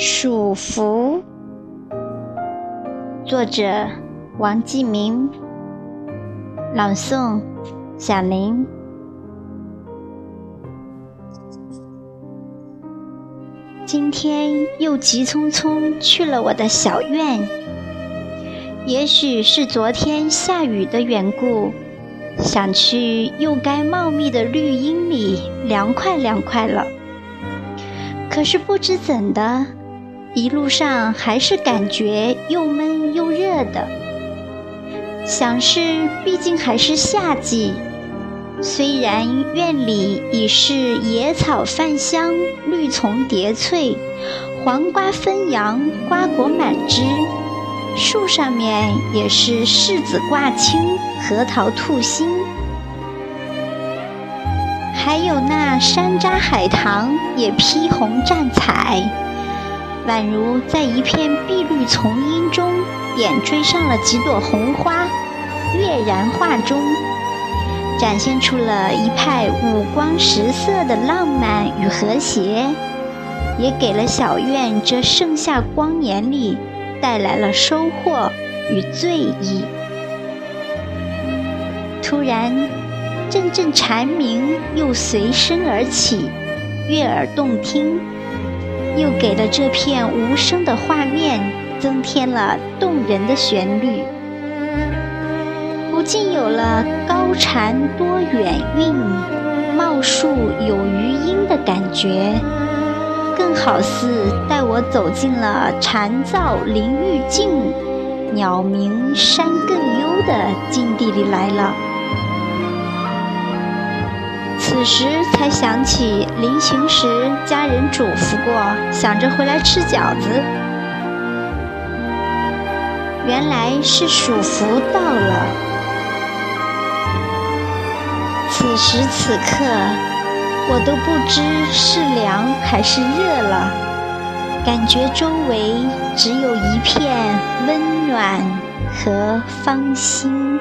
暑伏，作者王继明，朗诵小林。今天又急匆匆去了我的小院，也许是昨天下雨的缘故，想去又该茂密的绿荫里凉快凉快了。可是不知怎的。一路上还是感觉又闷又热的，想是毕竟还是夏季，虽然院里已是野草泛香、绿丛叠翠、黄瓜纷扬、瓜果满枝，树上面也是柿子挂青、核桃吐新，还有那山楂海棠也披红绽彩。宛如在一片碧绿丛荫中点缀上了几朵红花，跃然画中，展现出了一派五光十色的浪漫与和谐，也给了小院这盛夏光年里带来了收获与醉意。突然，阵阵蝉鸣又随声而起，悦耳动听。又给了这片无声的画面增添了动人的旋律，不禁有了高蝉多远韵，茂树有余音的感觉，更好似带我走进了蝉噪林愈静，鸟鸣山更幽的境地里来了。此时才想起临行时家人嘱咐过，想着回来吃饺子。原来是暑伏到了。此时此刻，我都不知是凉还是热了，感觉周围只有一片温暖和芳心。